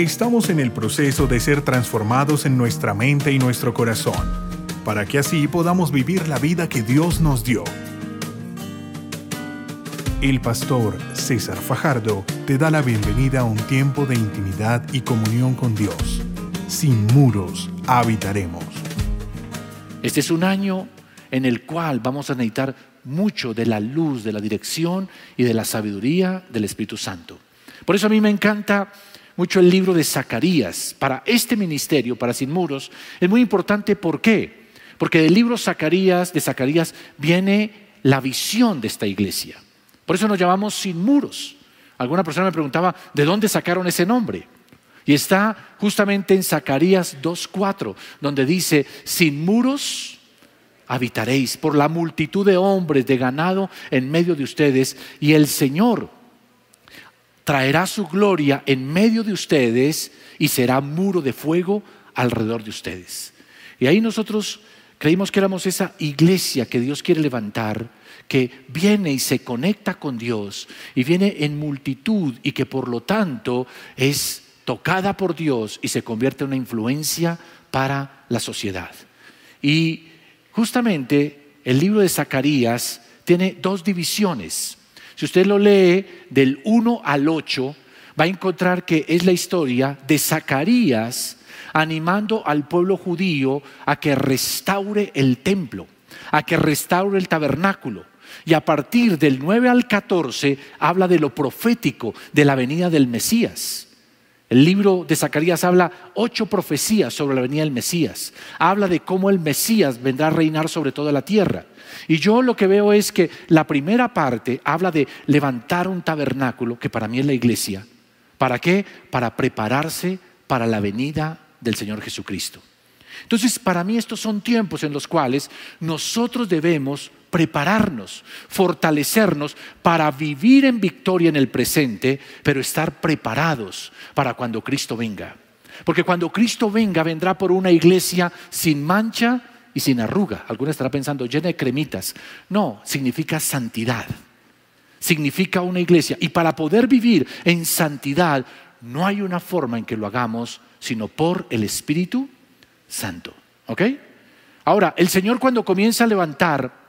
Estamos en el proceso de ser transformados en nuestra mente y nuestro corazón, para que así podamos vivir la vida que Dios nos dio. El pastor César Fajardo te da la bienvenida a un tiempo de intimidad y comunión con Dios. Sin muros habitaremos. Este es un año en el cual vamos a necesitar mucho de la luz, de la dirección y de la sabiduría del Espíritu Santo. Por eso a mí me encanta mucho el libro de Zacarías. Para este ministerio, para Sin Muros, es muy importante. ¿Por qué? Porque del libro Zacarías, de Zacarías viene la visión de esta iglesia. Por eso nos llamamos Sin Muros. Alguna persona me preguntaba, ¿de dónde sacaron ese nombre? Y está justamente en Zacarías 2.4, donde dice, sin muros habitaréis por la multitud de hombres, de ganado en medio de ustedes, y el Señor traerá su gloria en medio de ustedes y será muro de fuego alrededor de ustedes. Y ahí nosotros creímos que éramos esa iglesia que Dios quiere levantar, que viene y se conecta con Dios y viene en multitud y que por lo tanto es tocada por Dios y se convierte en una influencia para la sociedad. Y Justamente el libro de Zacarías tiene dos divisiones. Si usted lo lee del 1 al 8, va a encontrar que es la historia de Zacarías animando al pueblo judío a que restaure el templo, a que restaure el tabernáculo. Y a partir del 9 al 14 habla de lo profético de la venida del Mesías. El libro de Zacarías habla ocho profecías sobre la venida del Mesías. Habla de cómo el Mesías vendrá a reinar sobre toda la tierra. Y yo lo que veo es que la primera parte habla de levantar un tabernáculo, que para mí es la iglesia. ¿Para qué? Para prepararse para la venida del Señor Jesucristo. Entonces, para mí estos son tiempos en los cuales nosotros debemos prepararnos, fortalecernos para vivir en victoria en el presente, pero estar preparados para cuando Cristo venga. Porque cuando Cristo venga, vendrá por una iglesia sin mancha y sin arruga. Alguna estará pensando, llena de cremitas. No, significa santidad. Significa una iglesia. Y para poder vivir en santidad, no hay una forma en que lo hagamos, sino por el Espíritu Santo. ¿Ok? Ahora, el Señor cuando comienza a levantar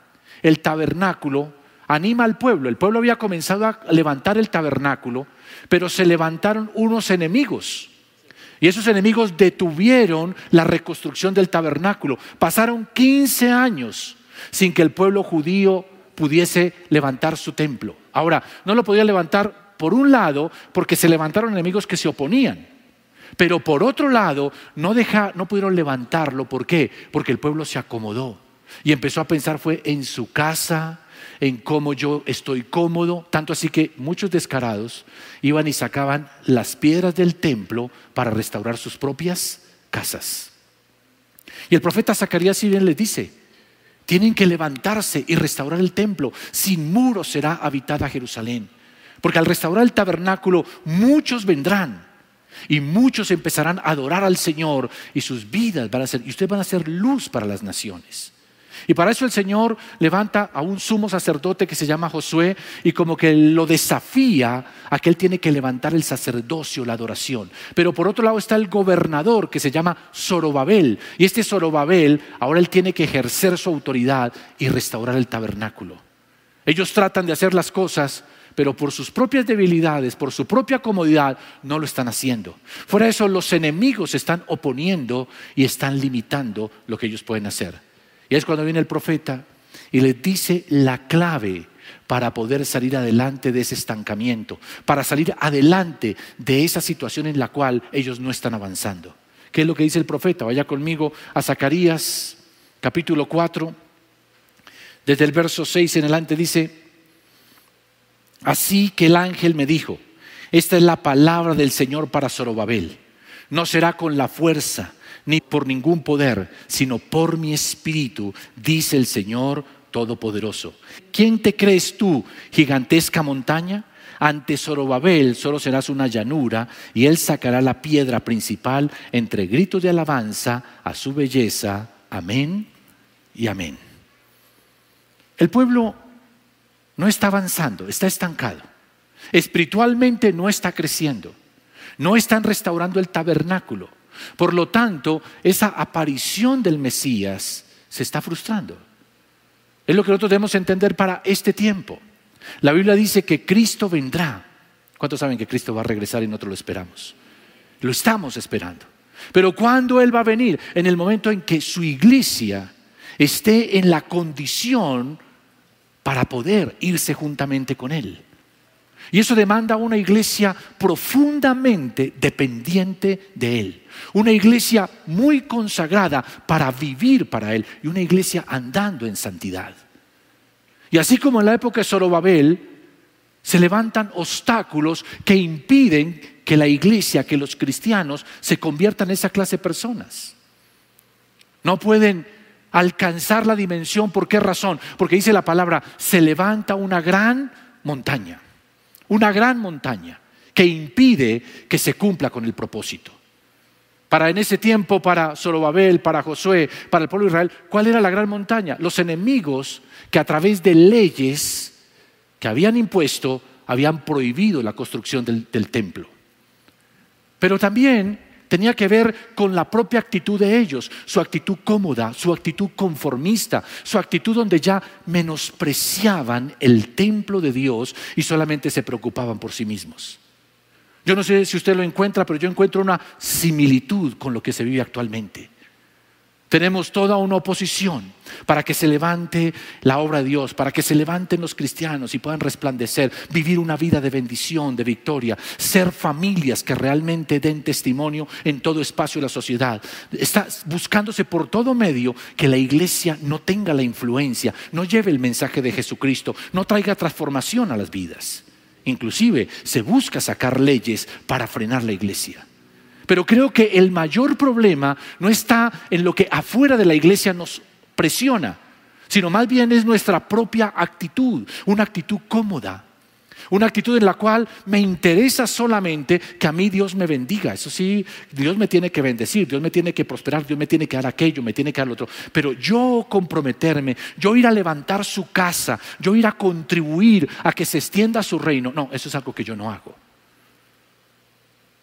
el tabernáculo, anima al pueblo. El pueblo había comenzado a levantar el tabernáculo, pero se levantaron unos enemigos. Y esos enemigos detuvieron la reconstrucción del tabernáculo. Pasaron 15 años sin que el pueblo judío pudiese levantar su templo. Ahora, no lo podía levantar por un lado porque se levantaron enemigos que se oponían. Pero por otro lado, no, no pudieron levantarlo. ¿Por qué? Porque el pueblo se acomodó. Y empezó a pensar fue en su casa, en cómo yo estoy cómodo, tanto así que muchos descarados iban y sacaban las piedras del templo para restaurar sus propias casas. Y el profeta Zacarías bien les dice, tienen que levantarse y restaurar el templo, sin muros será habitada Jerusalén, porque al restaurar el tabernáculo muchos vendrán. Y muchos empezarán a adorar al Señor y sus vidas van a ser, y ustedes van a ser luz para las naciones. Y para eso el Señor levanta a un sumo sacerdote que se llama Josué y como que lo desafía a que él tiene que levantar el sacerdocio, la adoración. Pero por otro lado está el gobernador que se llama Zorobabel. Y este Zorobabel ahora él tiene que ejercer su autoridad y restaurar el tabernáculo. Ellos tratan de hacer las cosas, pero por sus propias debilidades, por su propia comodidad, no lo están haciendo. Fuera de eso, los enemigos están oponiendo y están limitando lo que ellos pueden hacer. Y es cuando viene el profeta y les dice la clave para poder salir adelante de ese estancamiento, para salir adelante de esa situación en la cual ellos no están avanzando. ¿Qué es lo que dice el profeta? Vaya conmigo a Zacarías capítulo 4, desde el verso 6 en adelante dice, así que el ángel me dijo, esta es la palabra del Señor para Zorobabel, no será con la fuerza ni por ningún poder, sino por mi espíritu, dice el Señor Todopoderoso. ¿Quién te crees tú, gigantesca montaña? Ante Zorobabel solo serás una llanura y él sacará la piedra principal entre gritos de alabanza a su belleza. Amén y amén. El pueblo no está avanzando, está estancado. Espiritualmente no está creciendo. no están restaurando el tabernáculo. Por lo tanto, esa aparición del Mesías se está frustrando. Es lo que nosotros debemos entender para este tiempo. La Biblia dice que Cristo vendrá. ¿Cuántos saben que Cristo va a regresar y nosotros lo esperamos? Lo estamos esperando. Pero ¿cuándo Él va a venir? En el momento en que su iglesia esté en la condición para poder irse juntamente con Él. Y eso demanda una iglesia profundamente dependiente de Él. Una iglesia muy consagrada para vivir para Él. Y una iglesia andando en santidad. Y así como en la época de Zorobabel, se levantan obstáculos que impiden que la iglesia, que los cristianos se conviertan en esa clase de personas. No pueden alcanzar la dimensión. ¿Por qué razón? Porque dice la palabra, se levanta una gran montaña una gran montaña que impide que se cumpla con el propósito. Para en ese tiempo, para Zorobabel, para Josué, para el pueblo de Israel, ¿cuál era la gran montaña? Los enemigos que a través de leyes que habían impuesto habían prohibido la construcción del, del templo. Pero también tenía que ver con la propia actitud de ellos, su actitud cómoda, su actitud conformista, su actitud donde ya menospreciaban el templo de Dios y solamente se preocupaban por sí mismos. Yo no sé si usted lo encuentra, pero yo encuentro una similitud con lo que se vive actualmente. Tenemos toda una oposición para que se levante la obra de Dios, para que se levanten los cristianos y puedan resplandecer, vivir una vida de bendición, de victoria, ser familias que realmente den testimonio en todo espacio de la sociedad. Está buscándose por todo medio que la iglesia no tenga la influencia, no lleve el mensaje de Jesucristo, no traiga transformación a las vidas. Inclusive se busca sacar leyes para frenar la iglesia. Pero creo que el mayor problema no está en lo que afuera de la iglesia nos presiona, sino más bien es nuestra propia actitud, una actitud cómoda, una actitud en la cual me interesa solamente que a mí Dios me bendiga. Eso sí, Dios me tiene que bendecir, Dios me tiene que prosperar, Dios me tiene que dar aquello, me tiene que dar lo otro. Pero yo comprometerme, yo ir a levantar su casa, yo ir a contribuir a que se extienda su reino, no, eso es algo que yo no hago.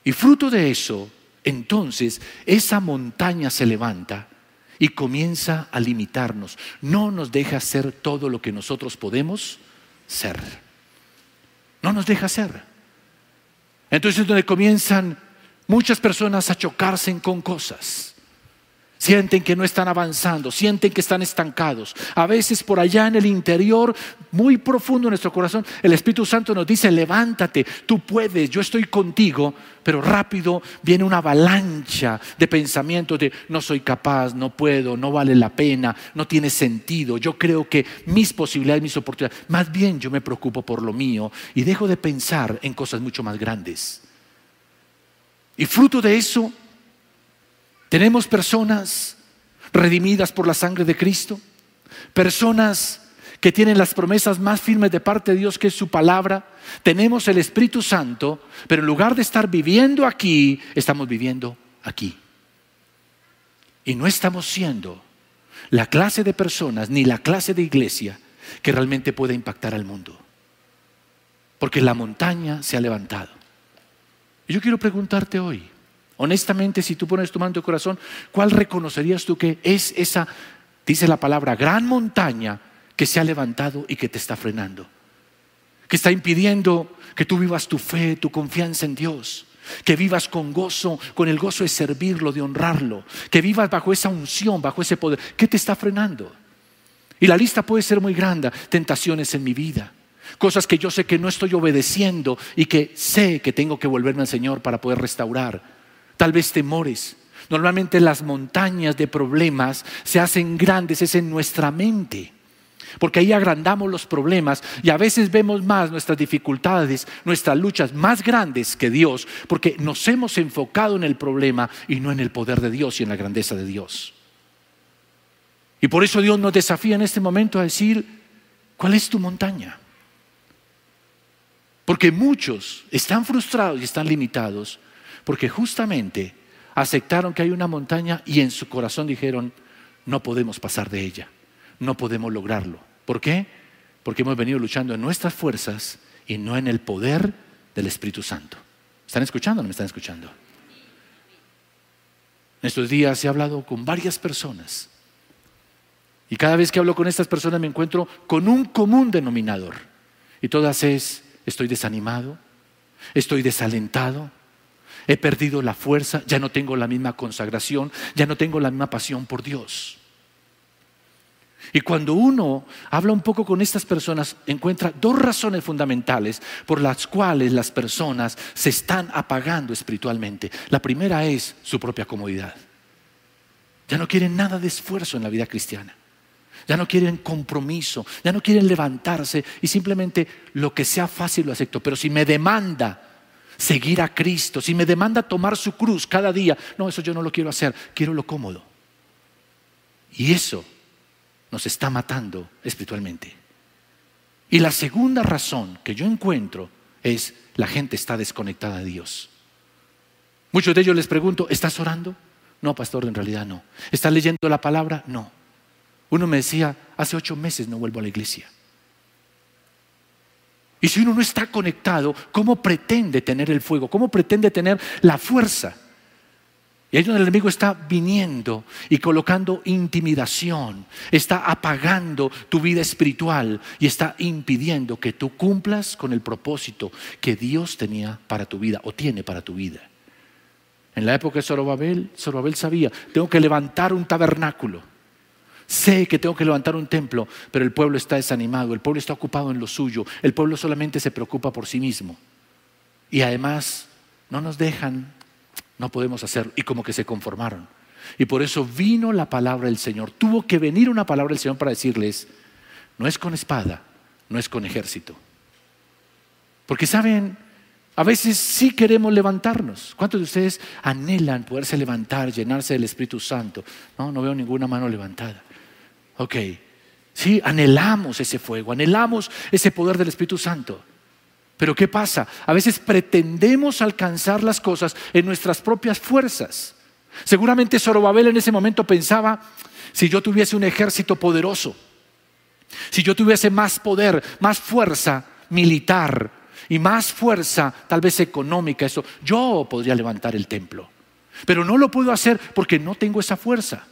Y fruto de eso, entonces esa montaña se levanta y comienza a limitarnos. No nos deja ser todo lo que nosotros podemos ser. No nos deja ser. Entonces es donde comienzan muchas personas a chocarse con cosas. Sienten que no están avanzando, sienten que están estancados. A veces por allá en el interior, muy profundo en nuestro corazón, el Espíritu Santo nos dice, levántate, tú puedes, yo estoy contigo, pero rápido viene una avalancha de pensamientos de no soy capaz, no puedo, no vale la pena, no tiene sentido. Yo creo que mis posibilidades, mis oportunidades, más bien yo me preocupo por lo mío y dejo de pensar en cosas mucho más grandes. Y fruto de eso, tenemos personas redimidas por la sangre de Cristo, personas que tienen las promesas más firmes de parte de Dios, que es su palabra. Tenemos el Espíritu Santo, pero en lugar de estar viviendo aquí, estamos viviendo aquí. Y no estamos siendo la clase de personas ni la clase de iglesia que realmente pueda impactar al mundo. Porque la montaña se ha levantado. Y yo quiero preguntarte hoy, Honestamente, si tú pones tu mano en tu corazón, ¿cuál reconocerías tú que es esa, dice la palabra, gran montaña que se ha levantado y que te está frenando? Que está impidiendo que tú vivas tu fe, tu confianza en Dios. Que vivas con gozo, con el gozo de servirlo, de honrarlo. Que vivas bajo esa unción, bajo ese poder. ¿Qué te está frenando? Y la lista puede ser muy grande. Tentaciones en mi vida. Cosas que yo sé que no estoy obedeciendo y que sé que tengo que volverme al Señor para poder restaurar tal vez temores. Normalmente las montañas de problemas se hacen grandes, es en nuestra mente. Porque ahí agrandamos los problemas y a veces vemos más nuestras dificultades, nuestras luchas más grandes que Dios, porque nos hemos enfocado en el problema y no en el poder de Dios y en la grandeza de Dios. Y por eso Dios nos desafía en este momento a decir, ¿cuál es tu montaña? Porque muchos están frustrados y están limitados porque justamente aceptaron que hay una montaña y en su corazón dijeron, no podemos pasar de ella, no podemos lograrlo. ¿Por qué? Porque hemos venido luchando en nuestras fuerzas y no en el poder del Espíritu Santo. ¿Están escuchando o no me están escuchando? En estos días he hablado con varias personas y cada vez que hablo con estas personas me encuentro con un común denominador. Y todas es, estoy desanimado, estoy desalentado, he perdido la fuerza, ya no tengo la misma consagración, ya no tengo la misma pasión por Dios. Y cuando uno habla un poco con estas personas, encuentra dos razones fundamentales por las cuales las personas se están apagando espiritualmente. La primera es su propia comodidad. Ya no quieren nada de esfuerzo en la vida cristiana. Ya no quieren compromiso, ya no quieren levantarse y simplemente lo que sea fácil lo acepto. Pero si me demanda seguir a Cristo, si me demanda tomar su cruz cada día, no, eso yo no lo quiero hacer, quiero lo cómodo. Y eso nos está matando espiritualmente. Y la segunda razón que yo encuentro es la gente está desconectada de Dios. Muchos de ellos les pregunto, ¿estás orando? No, pastor, en realidad no. ¿Estás leyendo la palabra? No. Uno me decía, hace ocho meses no vuelvo a la iglesia. Y si uno no está conectado, ¿cómo pretende tener el fuego? ¿Cómo pretende tener la fuerza? Y ahí donde el enemigo está viniendo y colocando intimidación, está apagando tu vida espiritual y está impidiendo que tú cumplas con el propósito que Dios tenía para tu vida o tiene para tu vida. En la época de Zorobabel, Zorobabel sabía, tengo que levantar un tabernáculo. Sé que tengo que levantar un templo, pero el pueblo está desanimado, el pueblo está ocupado en lo suyo, el pueblo solamente se preocupa por sí mismo. Y además no nos dejan no podemos hacerlo. Y como que se conformaron. Y por eso vino la palabra del Señor. Tuvo que venir una palabra del Señor para decirles, no es con espada, no es con ejército. Porque saben, a veces sí queremos levantarnos. ¿Cuántos de ustedes anhelan poderse levantar, llenarse del Espíritu Santo? No, no veo ninguna mano levantada. Ok, sí, anhelamos ese fuego, anhelamos ese poder del Espíritu Santo. Pero ¿qué pasa? A veces pretendemos alcanzar las cosas en nuestras propias fuerzas. Seguramente Zorobabel en ese momento pensaba, si yo tuviese un ejército poderoso, si yo tuviese más poder, más fuerza militar y más fuerza tal vez económica, eso, yo podría levantar el templo. Pero no lo puedo hacer porque no tengo esa fuerza.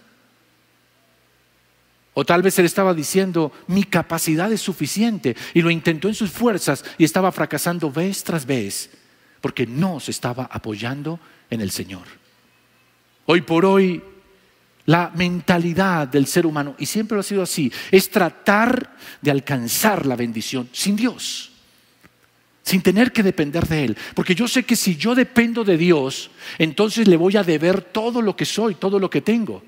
O tal vez él estaba diciendo, mi capacidad es suficiente y lo intentó en sus fuerzas y estaba fracasando vez tras vez porque no se estaba apoyando en el Señor. Hoy por hoy, la mentalidad del ser humano, y siempre lo ha sido así, es tratar de alcanzar la bendición sin Dios, sin tener que depender de Él. Porque yo sé que si yo dependo de Dios, entonces le voy a deber todo lo que soy, todo lo que tengo.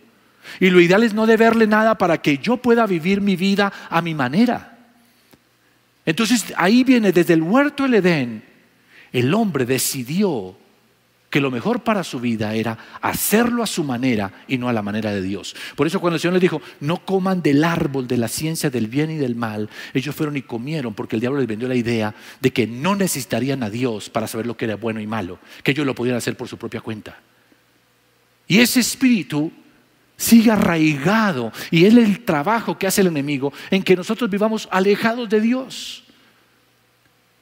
Y lo ideal es no deberle nada para que yo pueda vivir mi vida a mi manera. Entonces ahí viene desde el huerto del Edén, el hombre decidió que lo mejor para su vida era hacerlo a su manera y no a la manera de Dios. Por eso cuando el Señor les dijo, no coman del árbol de la ciencia del bien y del mal, ellos fueron y comieron porque el diablo les vendió la idea de que no necesitarían a Dios para saber lo que era bueno y malo, que ellos lo podían hacer por su propia cuenta. Y ese espíritu sigue arraigado y es el trabajo que hace el enemigo en que nosotros vivamos alejados de Dios.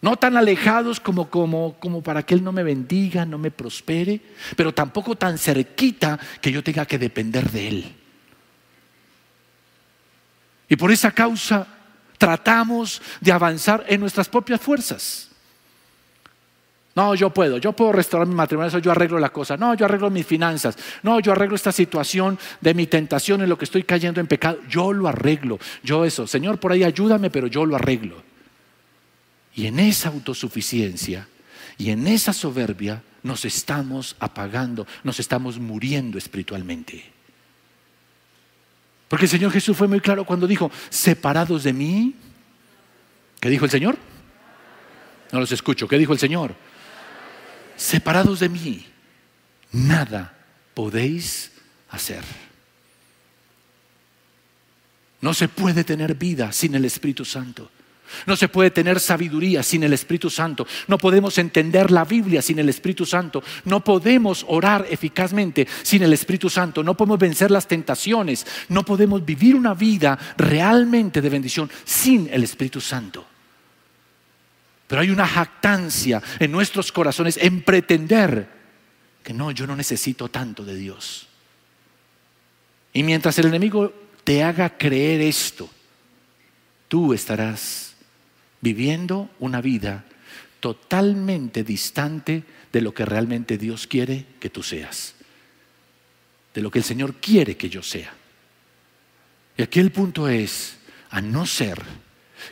No tan alejados como, como, como para que Él no me bendiga, no me prospere, pero tampoco tan cerquita que yo tenga que depender de Él. Y por esa causa tratamos de avanzar en nuestras propias fuerzas. No, yo puedo, yo puedo restaurar mi matrimonio, eso yo arreglo la cosa. No, yo arreglo mis finanzas. No, yo arreglo esta situación de mi tentación en lo que estoy cayendo en pecado. Yo lo arreglo. Yo eso, Señor, por ahí ayúdame, pero yo lo arreglo. Y en esa autosuficiencia y en esa soberbia nos estamos apagando, nos estamos muriendo espiritualmente. Porque el Señor Jesús fue muy claro cuando dijo, separados de mí. ¿Qué dijo el Señor? No los escucho. ¿Qué dijo el Señor? Separados de mí, nada podéis hacer. No se puede tener vida sin el Espíritu Santo. No se puede tener sabiduría sin el Espíritu Santo. No podemos entender la Biblia sin el Espíritu Santo. No podemos orar eficazmente sin el Espíritu Santo. No podemos vencer las tentaciones. No podemos vivir una vida realmente de bendición sin el Espíritu Santo. Pero hay una jactancia en nuestros corazones en pretender que no, yo no necesito tanto de Dios. Y mientras el enemigo te haga creer esto, tú estarás viviendo una vida totalmente distante de lo que realmente Dios quiere que tú seas, de lo que el Señor quiere que yo sea. Y aquí el punto es, a no ser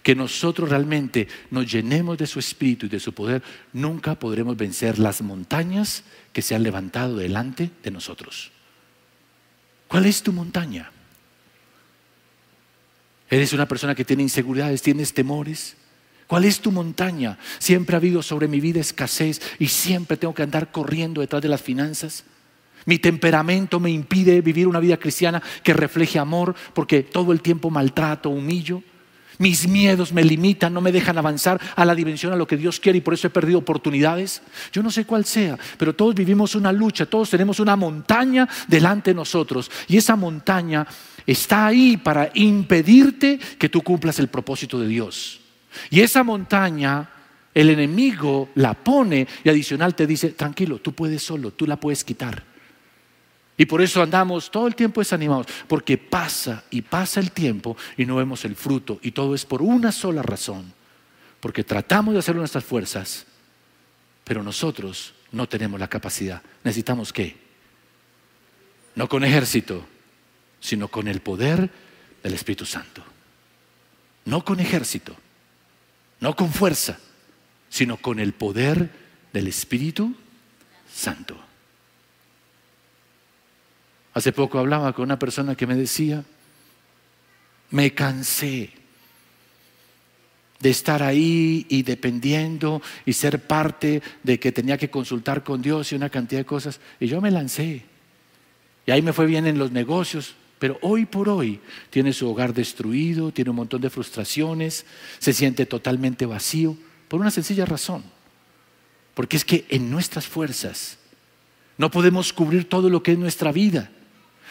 que nosotros realmente nos llenemos de su espíritu y de su poder, nunca podremos vencer las montañas que se han levantado delante de nosotros. ¿Cuál es tu montaña? ¿Eres una persona que tiene inseguridades, tienes temores? ¿Cuál es tu montaña? Siempre ha habido sobre mi vida escasez y siempre tengo que andar corriendo detrás de las finanzas. Mi temperamento me impide vivir una vida cristiana que refleje amor porque todo el tiempo maltrato, humillo. Mis miedos me limitan, no me dejan avanzar a la dimensión a lo que Dios quiere y por eso he perdido oportunidades. Yo no sé cuál sea, pero todos vivimos una lucha, todos tenemos una montaña delante de nosotros y esa montaña está ahí para impedirte que tú cumplas el propósito de Dios. Y esa montaña, el enemigo la pone y adicional te dice, tranquilo, tú puedes solo, tú la puedes quitar. Y por eso andamos todo el tiempo desanimados, porque pasa y pasa el tiempo y no vemos el fruto. Y todo es por una sola razón, porque tratamos de hacer nuestras fuerzas, pero nosotros no tenemos la capacidad. Necesitamos qué? No con ejército, sino con el poder del Espíritu Santo. No con ejército, no con fuerza, sino con el poder del Espíritu Santo. Hace poco hablaba con una persona que me decía, me cansé de estar ahí y dependiendo y ser parte de que tenía que consultar con Dios y una cantidad de cosas. Y yo me lancé. Y ahí me fue bien en los negocios, pero hoy por hoy tiene su hogar destruido, tiene un montón de frustraciones, se siente totalmente vacío, por una sencilla razón. Porque es que en nuestras fuerzas no podemos cubrir todo lo que es nuestra vida.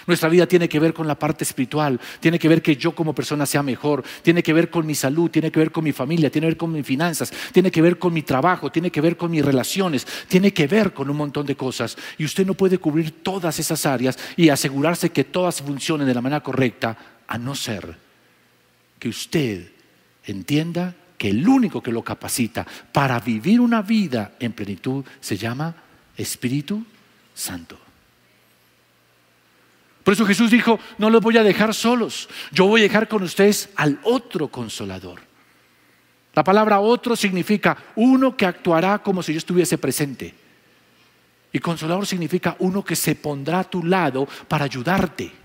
Nuestra vida tiene que ver con la parte espiritual, tiene que ver que yo como persona sea mejor, tiene que ver con mi salud, tiene que ver con mi familia, tiene que ver con mis finanzas, tiene que ver con mi trabajo, tiene que ver con mis relaciones, tiene que ver con un montón de cosas. Y usted no puede cubrir todas esas áreas y asegurarse que todas funcionen de la manera correcta, a no ser que usted entienda que el único que lo capacita para vivir una vida en plenitud se llama Espíritu Santo. Por eso Jesús dijo, no los voy a dejar solos, yo voy a dejar con ustedes al otro consolador. La palabra otro significa uno que actuará como si yo estuviese presente. Y consolador significa uno que se pondrá a tu lado para ayudarte.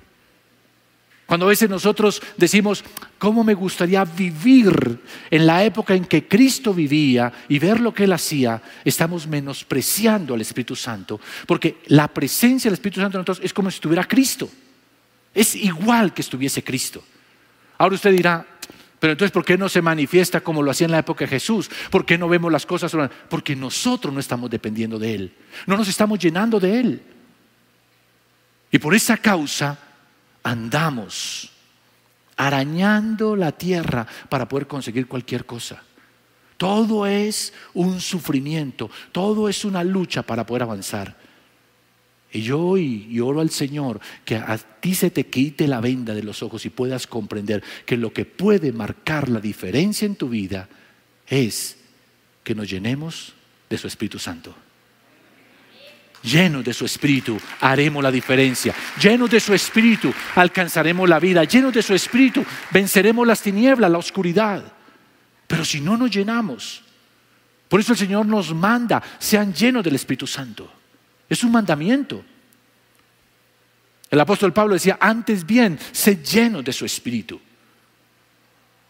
Cuando a veces nosotros decimos, ¿cómo me gustaría vivir en la época en que Cristo vivía y ver lo que Él hacía? Estamos menospreciando al Espíritu Santo, porque la presencia del Espíritu Santo en nosotros es como si estuviera Cristo. Es igual que estuviese Cristo. Ahora usted dirá, pero entonces, ¿por qué no se manifiesta como lo hacía en la época de Jesús? ¿Por qué no vemos las cosas? Porque nosotros no estamos dependiendo de Él. No nos estamos llenando de Él. Y por esa causa andamos arañando la tierra para poder conseguir cualquier cosa. Todo es un sufrimiento, todo es una lucha para poder avanzar. Y yo y oro al Señor que a ti se te quite la venda de los ojos y puedas comprender que lo que puede marcar la diferencia en tu vida es que nos llenemos de su Espíritu Santo. Llenos de su espíritu haremos la diferencia. Llenos de su espíritu alcanzaremos la vida. Llenos de su espíritu venceremos las tinieblas, la oscuridad. Pero si no nos llenamos, por eso el Señor nos manda, sean llenos del Espíritu Santo. Es un mandamiento. El apóstol Pablo decía, antes bien, sé lleno de su espíritu.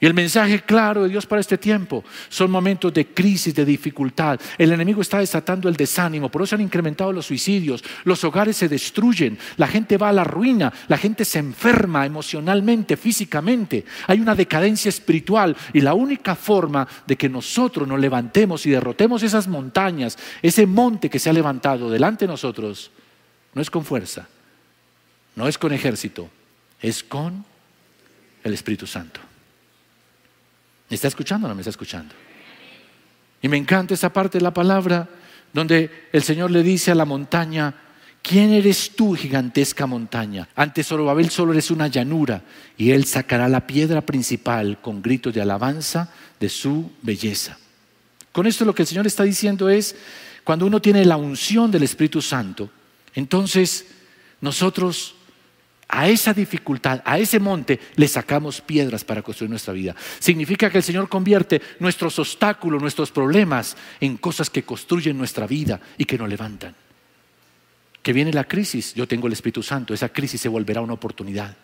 Y el mensaje claro de Dios para este tiempo son momentos de crisis, de dificultad. El enemigo está desatando el desánimo, por eso han incrementado los suicidios, los hogares se destruyen, la gente va a la ruina, la gente se enferma emocionalmente, físicamente. Hay una decadencia espiritual y la única forma de que nosotros nos levantemos y derrotemos esas montañas, ese monte que se ha levantado delante de nosotros, no es con fuerza, no es con ejército, es con el Espíritu Santo. ¿Me está escuchando o no me está escuchando? Y me encanta esa parte de la palabra donde el Señor le dice a la montaña, ¿quién eres tú, gigantesca montaña? Ante Zorobabel solo eres una llanura y él sacará la piedra principal con gritos de alabanza de su belleza. Con esto lo que el Señor está diciendo es, cuando uno tiene la unción del Espíritu Santo, entonces nosotros a esa dificultad, a ese monte, le sacamos piedras para construir nuestra vida. Significa que el Señor convierte nuestros obstáculos, nuestros problemas en cosas que construyen nuestra vida y que nos levantan. Que viene la crisis, yo tengo el Espíritu Santo, esa crisis se volverá una oportunidad.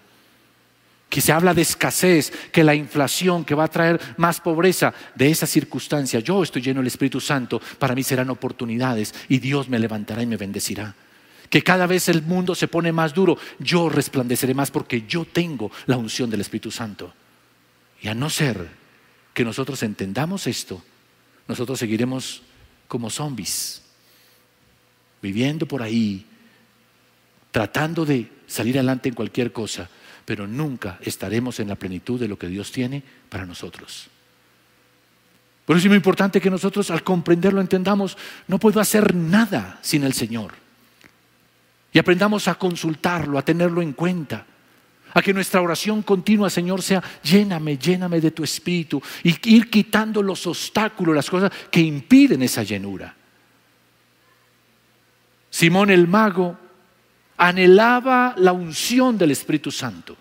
Que se habla de escasez, que la inflación, que va a traer más pobreza, de esa circunstancia, yo estoy lleno del Espíritu Santo, para mí serán oportunidades y Dios me levantará y me bendecirá que cada vez el mundo se pone más duro, yo resplandeceré más porque yo tengo la unción del Espíritu Santo. Y a no ser que nosotros entendamos esto, nosotros seguiremos como zombies, viviendo por ahí, tratando de salir adelante en cualquier cosa, pero nunca estaremos en la plenitud de lo que Dios tiene para nosotros. Por eso es muy importante que nosotros al comprenderlo entendamos, no puedo hacer nada sin el Señor. Y aprendamos a consultarlo, a tenerlo en cuenta. A que nuestra oración continua, Señor, sea lléname, lléname de tu espíritu. Y ir quitando los obstáculos, las cosas que impiden esa llenura. Simón el mago anhelaba la unción del Espíritu Santo.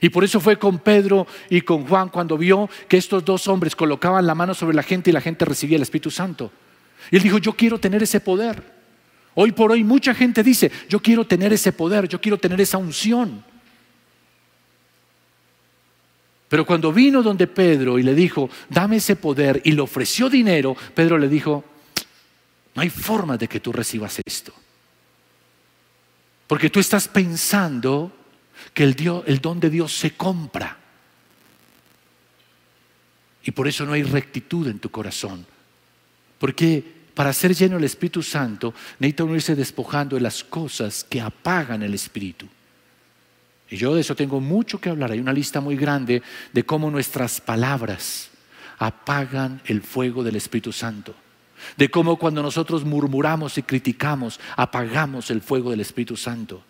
Y por eso fue con Pedro y con Juan cuando vio que estos dos hombres colocaban la mano sobre la gente y la gente recibía el Espíritu Santo. Y él dijo, yo quiero tener ese poder. Hoy por hoy mucha gente dice, yo quiero tener ese poder, yo quiero tener esa unción. Pero cuando vino donde Pedro y le dijo, dame ese poder y le ofreció dinero, Pedro le dijo, no hay forma de que tú recibas esto. Porque tú estás pensando que el, don de Dios se compra. Y por eso no hay rectitud en tu corazón. Porque para ser lleno del Espíritu Santo, necesita uno irse despojando de las cosas que apagan el Espíritu. Y yo de eso tengo mucho que hablar. Hay una lista muy grande de cómo nuestras palabras apagan el fuego del Espíritu Santo. De cómo cuando nosotros murmuramos y criticamos, apagamos el fuego del Espíritu Santo.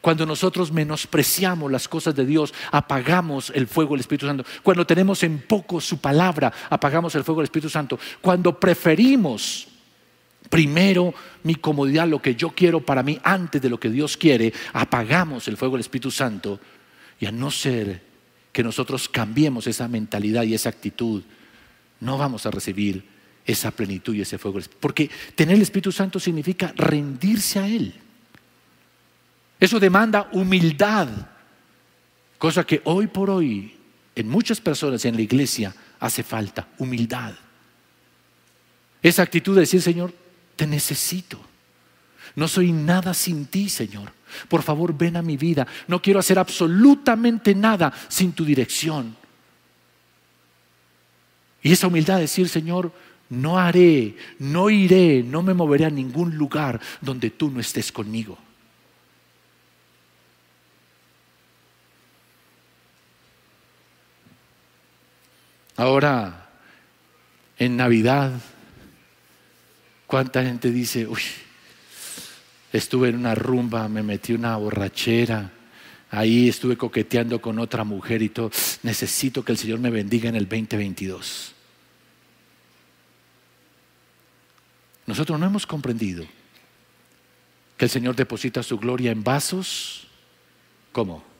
Cuando nosotros menospreciamos las cosas de Dios, apagamos el fuego del Espíritu Santo. Cuando tenemos en poco su palabra, apagamos el fuego del Espíritu Santo. Cuando preferimos primero mi comodidad, lo que yo quiero para mí antes de lo que Dios quiere, apagamos el fuego del Espíritu Santo. Y a no ser que nosotros cambiemos esa mentalidad y esa actitud, no vamos a recibir esa plenitud y ese fuego. Porque tener el Espíritu Santo significa rendirse a Él. Eso demanda humildad, cosa que hoy por hoy en muchas personas en la iglesia hace falta, humildad. Esa actitud de decir, Señor, te necesito. No soy nada sin ti, Señor. Por favor, ven a mi vida. No quiero hacer absolutamente nada sin tu dirección. Y esa humildad de decir, Señor, no haré, no iré, no me moveré a ningún lugar donde tú no estés conmigo. Ahora, en Navidad, ¿cuánta gente dice, uy, estuve en una rumba, me metí una borrachera, ahí estuve coqueteando con otra mujer y todo, necesito que el Señor me bendiga en el 2022? Nosotros no hemos comprendido que el Señor deposita su gloria en vasos, ¿cómo?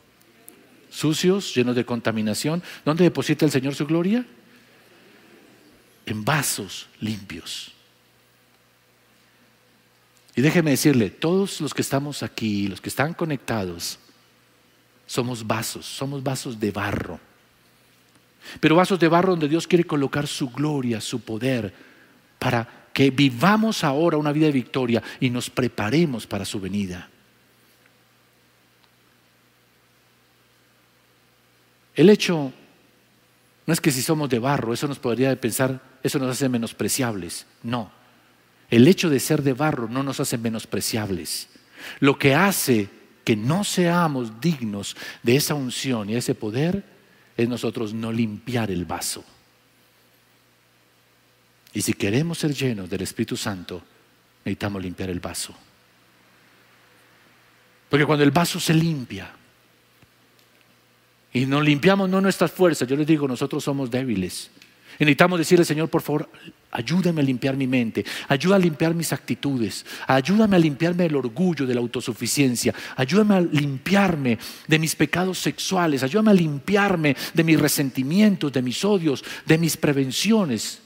Sucios, llenos de contaminación. ¿Dónde deposita el Señor su gloria? En vasos limpios. Y déjeme decirle, todos los que estamos aquí, los que están conectados, somos vasos, somos vasos de barro. Pero vasos de barro donde Dios quiere colocar su gloria, su poder, para que vivamos ahora una vida de victoria y nos preparemos para su venida. El hecho no es que si somos de barro, eso nos podría pensar, eso nos hace menospreciables. No. El hecho de ser de barro no nos hace menospreciables. Lo que hace que no seamos dignos de esa unción y ese poder es nosotros no limpiar el vaso. Y si queremos ser llenos del Espíritu Santo, necesitamos limpiar el vaso. Porque cuando el vaso se limpia y nos limpiamos no nuestras fuerzas, yo les digo, nosotros somos débiles. Y necesitamos decirle, Señor, por favor, ayúdame a limpiar mi mente, ayúdame a limpiar mis actitudes, ayúdame a limpiarme del orgullo, de la autosuficiencia, ayúdame a limpiarme de mis pecados sexuales, ayúdame a limpiarme de mis resentimientos, de mis odios, de mis prevenciones.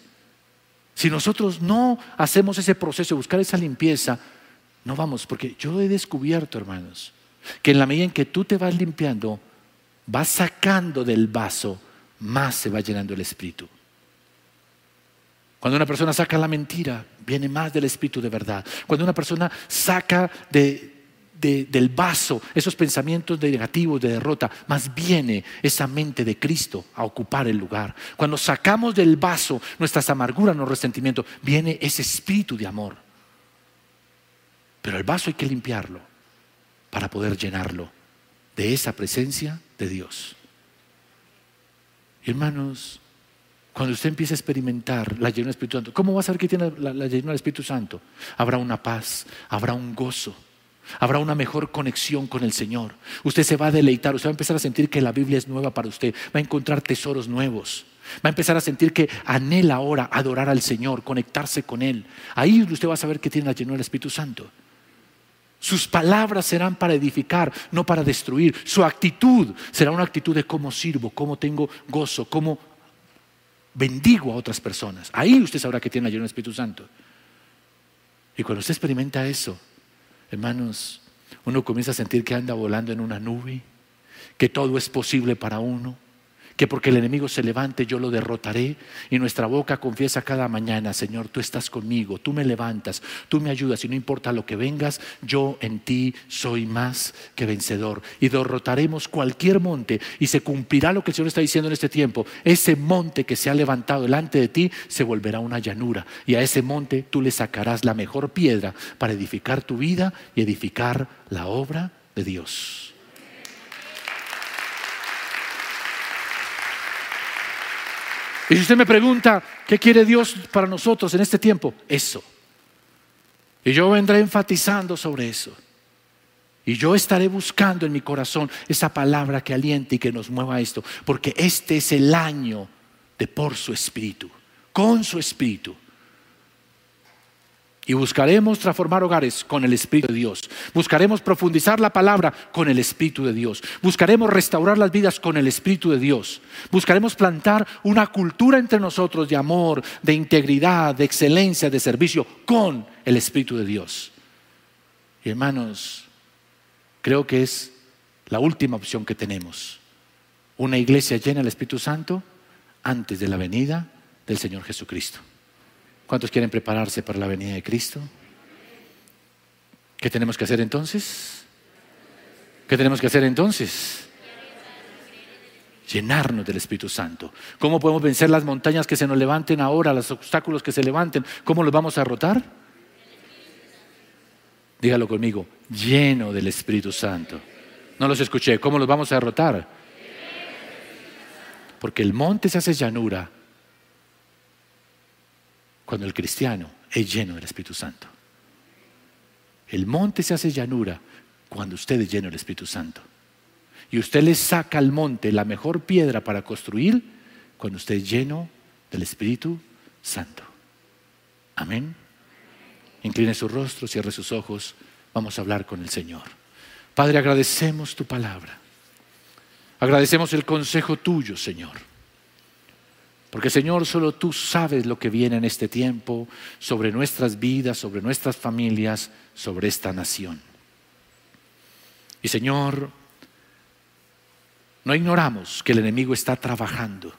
Si nosotros no hacemos ese proceso buscar esa limpieza, no vamos, porque yo he descubierto, hermanos, que en la medida en que tú te vas limpiando, vas sacando del vaso, más se va llenando el espíritu. Cuando una persona saca la mentira, viene más del espíritu de verdad. Cuando una persona saca del vaso esos pensamientos negativos de derrota, más viene esa mente de Cristo a ocupar el lugar. Cuando sacamos del vaso nuestras amarguras, nuestros resentimientos, viene ese espíritu de amor. Pero el vaso hay que limpiarlo para poder llenarlo de esa presencia de Dios. Hermanos, cuando usted empiece a experimentar la llenura del Espíritu Santo, ¿cómo va a saber que tiene la, la llenura del Espíritu Santo? Habrá una paz, habrá un gozo, habrá una mejor conexión con el Señor. Usted se va a deleitar, usted va a empezar a sentir que la Biblia es nueva para usted, va a encontrar tesoros nuevos. Va a empezar a sentir que anhela ahora adorar al Señor, conectarse con Él. Ahí usted va a saber que tiene la llenura del Espíritu Santo. Sus palabras serán para edificar, no para destruir. Su actitud será una actitud de cómo sirvo, cómo tengo gozo, cómo bendigo a otras personas. Ahí usted sabrá que tiene la del Espíritu Santo. Y cuando usted experimenta eso, hermanos, uno comienza a sentir que anda volando en una nube, que todo es posible para uno que porque el enemigo se levante yo lo derrotaré. Y nuestra boca confiesa cada mañana, Señor, tú estás conmigo, tú me levantas, tú me ayudas. Y no importa lo que vengas, yo en ti soy más que vencedor. Y derrotaremos cualquier monte y se cumplirá lo que el Señor está diciendo en este tiempo, ese monte que se ha levantado delante de ti se volverá una llanura. Y a ese monte tú le sacarás la mejor piedra para edificar tu vida y edificar la obra de Dios. Y si usted me pregunta, ¿qué quiere Dios para nosotros en este tiempo? Eso. Y yo vendré enfatizando sobre eso. Y yo estaré buscando en mi corazón esa palabra que aliente y que nos mueva a esto. Porque este es el año de por su espíritu, con su espíritu. Y buscaremos transformar hogares con el Espíritu de Dios. Buscaremos profundizar la palabra con el Espíritu de Dios. Buscaremos restaurar las vidas con el Espíritu de Dios. Buscaremos plantar una cultura entre nosotros de amor, de integridad, de excelencia, de servicio con el Espíritu de Dios. Y hermanos, creo que es la última opción que tenemos. Una iglesia llena del Espíritu Santo antes de la venida del Señor Jesucristo. ¿Cuántos quieren prepararse para la venida de Cristo? ¿Qué tenemos que hacer entonces? ¿Qué tenemos que hacer entonces? Llenarnos del Espíritu Santo. ¿Cómo podemos vencer las montañas que se nos levanten ahora, los obstáculos que se levanten? ¿Cómo los vamos a derrotar? Dígalo conmigo, lleno del Espíritu Santo. No los escuché, ¿cómo los vamos a derrotar? Porque el monte se hace llanura cuando el cristiano es lleno del Espíritu Santo. El monte se hace llanura cuando usted es lleno del Espíritu Santo. Y usted le saca al monte la mejor piedra para construir cuando usted es lleno del Espíritu Santo. Amén. Incline su rostro, cierre sus ojos. Vamos a hablar con el Señor. Padre, agradecemos tu palabra. Agradecemos el consejo tuyo, Señor. Porque Señor, solo tú sabes lo que viene en este tiempo sobre nuestras vidas, sobre nuestras familias, sobre esta nación. Y Señor, no ignoramos que el enemigo está trabajando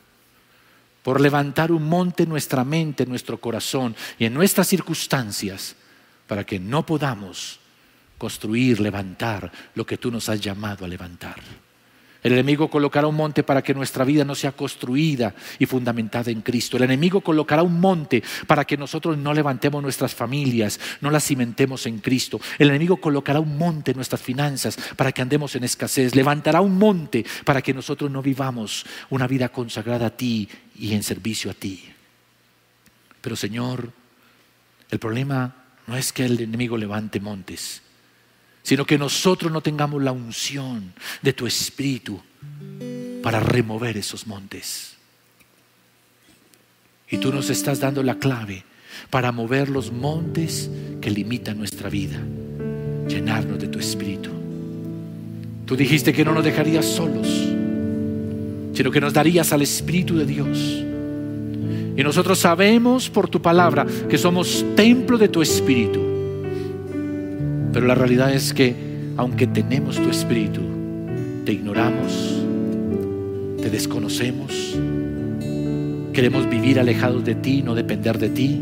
por levantar un monte en nuestra mente, en nuestro corazón y en nuestras circunstancias para que no podamos construir, levantar lo que tú nos has llamado a levantar. El enemigo colocará un monte para que nuestra vida no sea construida y fundamentada en Cristo. El enemigo colocará un monte para que nosotros no levantemos nuestras familias, no las cimentemos en Cristo. El enemigo colocará un monte en nuestras finanzas para que andemos en escasez. Levantará un monte para que nosotros no vivamos una vida consagrada a ti y en servicio a ti. Pero Señor, el problema no es que el enemigo levante montes, sino que nosotros no tengamos la unción de tu espíritu para remover esos montes. Y tú nos estás dando la clave para mover los montes que limitan nuestra vida, llenarnos de tu espíritu. Tú dijiste que no nos dejarías solos, sino que nos darías al Espíritu de Dios. Y nosotros sabemos por tu palabra que somos templo de tu Espíritu. Pero la realidad es que aunque tenemos tu Espíritu, te ignoramos, te desconocemos, queremos vivir alejados de ti, no depender de ti.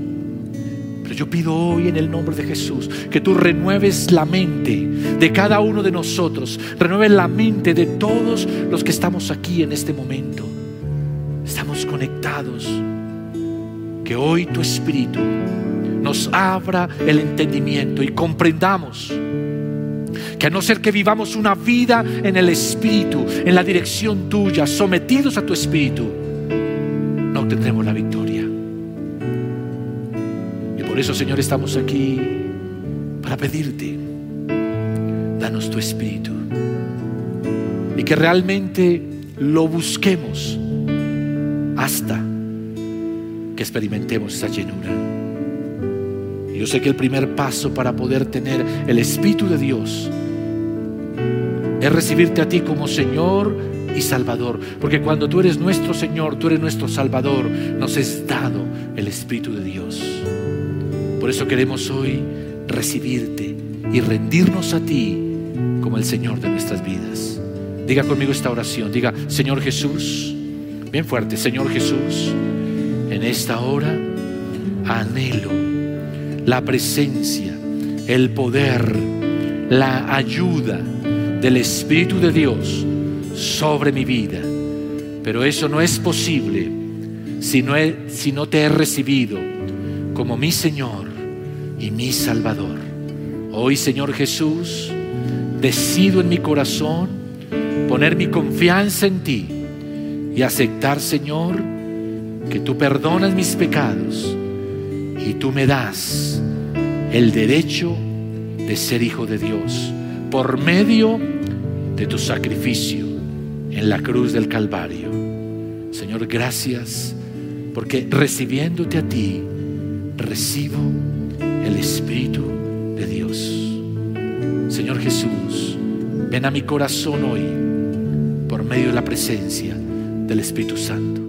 Pero yo pido hoy en el nombre de Jesús que tú renueves la mente de cada uno de nosotros, renueves la mente de todos los que estamos aquí en este momento. Estamos conectados. Que hoy tu Espíritu nos abra el entendimiento y comprendamos que a no ser que vivamos una vida en el Espíritu, en la dirección tuya, sometidos a tu Espíritu, no obtendremos la victoria. Y por eso, Señor, estamos aquí para pedirte, danos tu Espíritu. Y que realmente lo busquemos hasta que experimentemos esa llenura. Yo sé que el primer paso para poder tener el Espíritu de Dios es recibirte a ti como Señor y Salvador. Porque cuando tú eres nuestro Señor, tú eres nuestro Salvador, nos es dado el Espíritu de Dios. Por eso queremos hoy recibirte y rendirnos a ti como el Señor de nuestras vidas. Diga conmigo esta oración. Diga, Señor Jesús, bien fuerte, Señor Jesús, en esta hora anhelo la presencia, el poder, la ayuda del Espíritu de Dios sobre mi vida. Pero eso no es posible si no, si no te he recibido como mi Señor y mi Salvador. Hoy, Señor Jesús, decido en mi corazón poner mi confianza en ti y aceptar, Señor, que tú perdonas mis pecados y tú me das el derecho de ser hijo de Dios por medio de tu sacrificio en la cruz del Calvario. Señor, gracias porque recibiéndote a ti, recibo el Espíritu de Dios. Señor Jesús, ven a mi corazón hoy por medio de la presencia del Espíritu Santo.